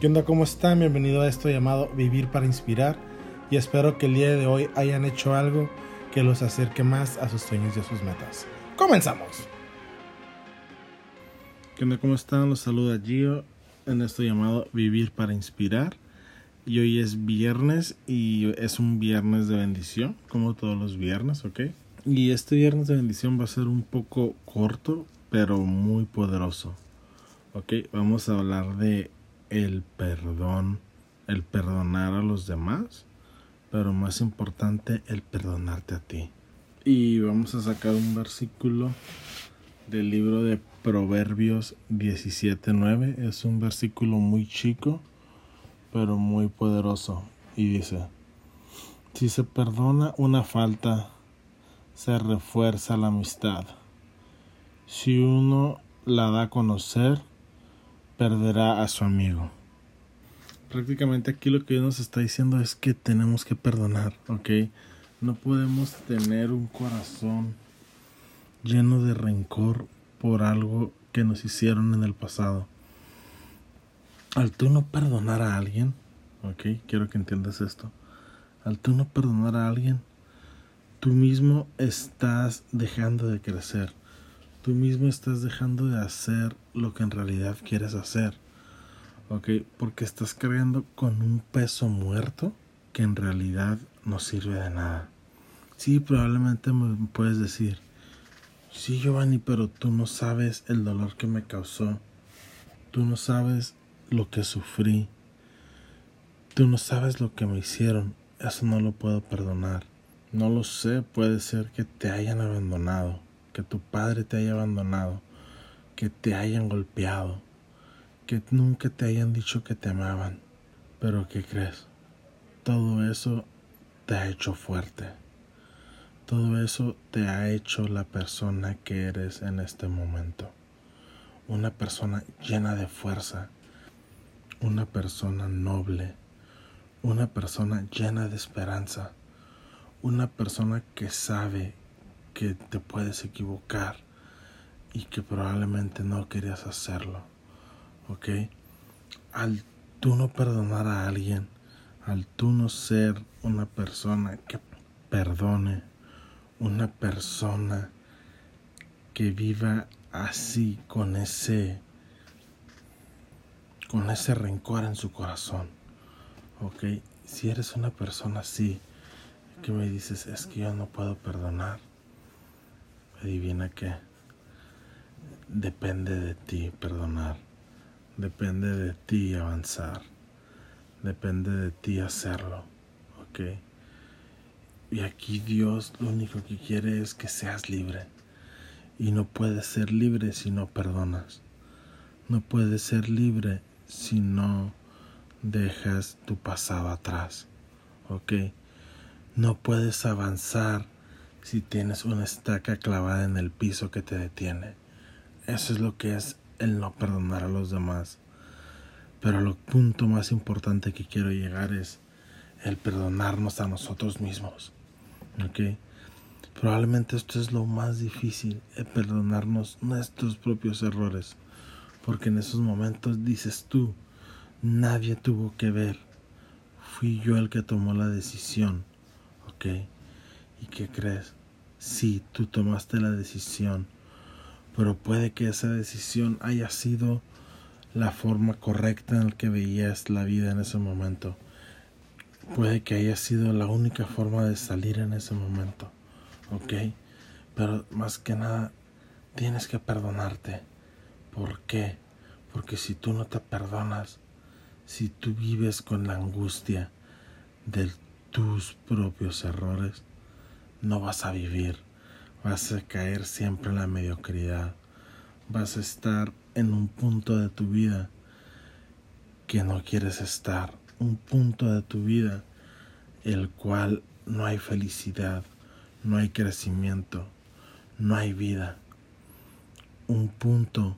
¿Qué onda? ¿Cómo están? Bienvenido a esto llamado Vivir para Inspirar y espero que el día de hoy hayan hecho algo que los acerque más a sus sueños y a sus metas. ¡Comenzamos! ¿Qué onda? ¿Cómo están? Los saluda Gio en esto llamado Vivir para Inspirar. Y hoy es viernes y es un viernes de bendición, como todos los viernes, ¿ok? Y este viernes de bendición va a ser un poco corto, pero muy poderoso. Ok, vamos a hablar de el perdón, el perdonar a los demás, pero más importante, el perdonarte a ti. Y vamos a sacar un versículo del libro de Proverbios 17.9. Es un versículo muy chico, pero muy poderoso. Y dice, si se perdona una falta, se refuerza la amistad. Si uno la da a conocer, perderá a su amigo. Prácticamente aquí lo que nos está diciendo es que tenemos que perdonar, ¿ok? No podemos tener un corazón lleno de rencor por algo que nos hicieron en el pasado. Al tú no perdonar a alguien, ¿ok? Quiero que entiendas esto. Al tú no perdonar a alguien, tú mismo estás dejando de crecer tú mismo estás dejando de hacer lo que en realidad quieres hacer. ¿Ok? Porque estás cargando con un peso muerto que en realidad no sirve de nada. Sí, probablemente me puedes decir, sí Giovanni, pero tú no sabes el dolor que me causó. Tú no sabes lo que sufrí. Tú no sabes lo que me hicieron. Eso no lo puedo perdonar. No lo sé, puede ser que te hayan abandonado que tu padre te haya abandonado, que te hayan golpeado, que nunca te hayan dicho que te amaban. Pero ¿qué crees? Todo eso te ha hecho fuerte. Todo eso te ha hecho la persona que eres en este momento. Una persona llena de fuerza. Una persona noble. Una persona llena de esperanza. Una persona que sabe que te puedes equivocar y que probablemente no querías hacerlo. ¿Ok? Al tú no perdonar a alguien, al tú no ser una persona que perdone, una persona que viva así con ese con ese rencor en su corazón. ¿Ok? Si eres una persona así, que me dices, es que yo no puedo perdonar adivina que depende de ti perdonar, depende de ti avanzar, depende de ti hacerlo, ¿ok? Y aquí Dios lo único que quiere es que seas libre. Y no puedes ser libre si no perdonas. No puedes ser libre si no dejas tu pasado atrás. ¿Ok? No puedes avanzar si tienes una estaca clavada en el piso que te detiene. Eso es lo que es el no perdonar a los demás. Pero el punto más importante que quiero llegar es el perdonarnos a nosotros mismos. ¿Ok? Probablemente esto es lo más difícil, el perdonarnos nuestros propios errores. Porque en esos momentos dices tú, nadie tuvo que ver. Fui yo el que tomó la decisión. ¿Ok? ¿Y qué crees? Sí, tú tomaste la decisión, pero puede que esa decisión haya sido la forma correcta en la que veías la vida en ese momento. Puede que haya sido la única forma de salir en ese momento. ¿Ok? Pero más que nada, tienes que perdonarte. ¿Por qué? Porque si tú no te perdonas, si tú vives con la angustia de tus propios errores, no vas a vivir, vas a caer siempre en la mediocridad, vas a estar en un punto de tu vida que no quieres estar, un punto de tu vida el cual no hay felicidad, no hay crecimiento, no hay vida, un punto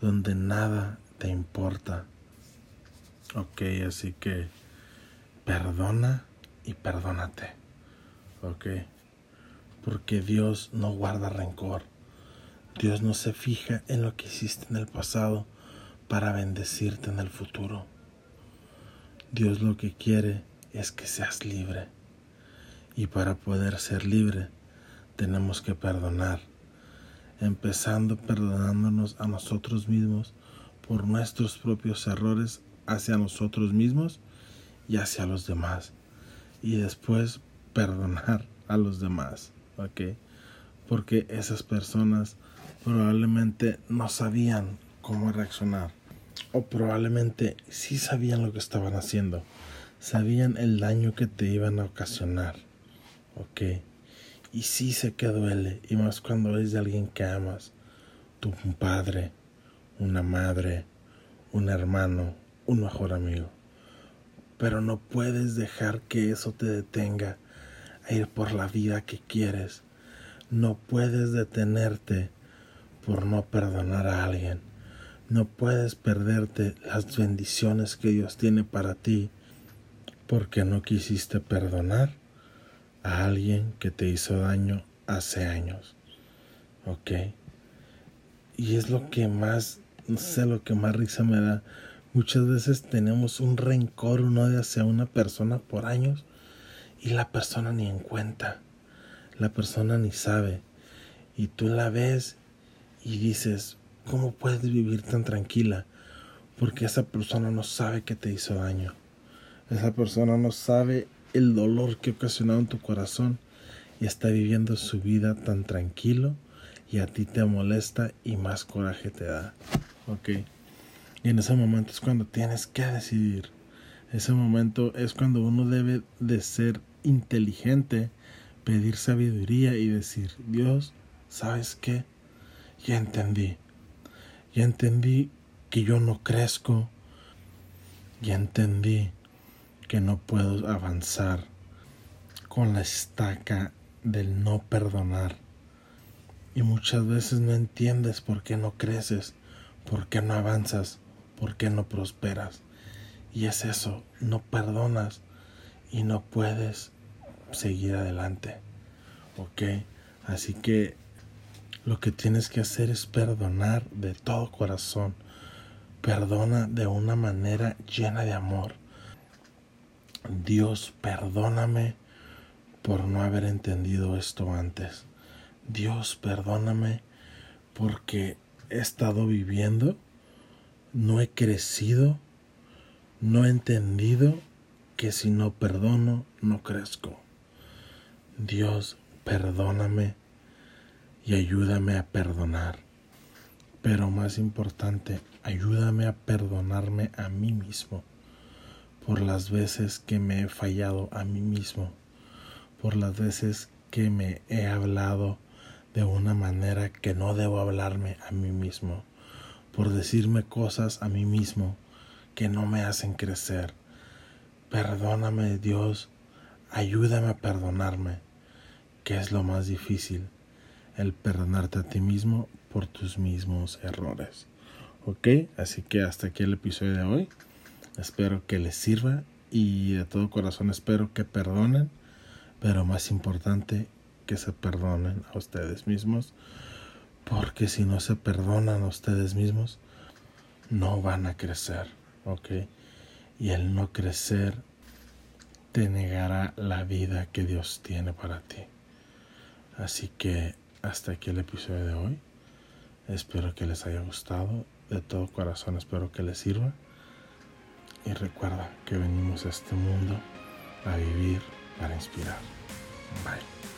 donde nada te importa. Ok, así que perdona y perdónate. Ok porque Dios no guarda rencor. Dios no se fija en lo que hiciste en el pasado para bendecirte en el futuro. Dios lo que quiere es que seas libre. Y para poder ser libre, tenemos que perdonar. Empezando perdonándonos a nosotros mismos por nuestros propios errores hacia nosotros mismos y hacia los demás. Y después perdonar a los demás. Porque esas personas probablemente no sabían cómo reaccionar. O probablemente sí sabían lo que estaban haciendo. Sabían el daño que te iban a ocasionar. ¿Ok? Y sí sé que duele. Y más cuando es de alguien que amas. Tu padre, una madre, un hermano, un mejor amigo. Pero no puedes dejar que eso te detenga a ir por la vida que quieres. No puedes detenerte por no perdonar a alguien. No puedes perderte las bendiciones que Dios tiene para ti porque no quisiste perdonar a alguien que te hizo daño hace años. ¿Ok? Y es lo que más, no sé, lo que más risa me da. Muchas veces tenemos un rencor, un odio hacia una persona por años y la persona ni en cuenta. La persona ni sabe. Y tú la ves y dices, ¿cómo puedes vivir tan tranquila? Porque esa persona no sabe que te hizo daño. Esa persona no sabe el dolor que ha ocasionado en tu corazón y está viviendo su vida tan tranquilo y a ti te molesta y más coraje te da. Ok. Y en ese momento es cuando tienes que decidir. Ese momento es cuando uno debe de ser inteligente, pedir sabiduría y decir, Dios, ¿sabes qué? Ya entendí. Ya entendí que yo no crezco. Ya entendí que no puedo avanzar con la estaca del no perdonar. Y muchas veces no entiendes por qué no creces, por qué no avanzas, por qué no prosperas. Y es eso, no perdonas y no puedes seguir adelante. ¿Ok? Así que lo que tienes que hacer es perdonar de todo corazón. Perdona de una manera llena de amor. Dios, perdóname por no haber entendido esto antes. Dios, perdóname porque he estado viviendo, no he crecido, no he entendido que si no perdono, no crezco. Dios, perdóname y ayúdame a perdonar. Pero más importante, ayúdame a perdonarme a mí mismo por las veces que me he fallado a mí mismo, por las veces que me he hablado de una manera que no debo hablarme a mí mismo, por decirme cosas a mí mismo que no me hacen crecer. Perdóname Dios, ayúdame a perdonarme, que es lo más difícil, el perdonarte a ti mismo por tus mismos errores. Ok, así que hasta aquí el episodio de hoy. Espero que les sirva y de todo corazón espero que perdonen, pero más importante que se perdonen a ustedes mismos, porque si no se perdonan a ustedes mismos, no van a crecer, ¿ok? Y el no crecer te negará la vida que Dios tiene para ti. Así que hasta aquí el episodio de hoy. Espero que les haya gustado. De todo corazón espero que les sirva. Y recuerda que venimos a este mundo a vivir para inspirar. Bye.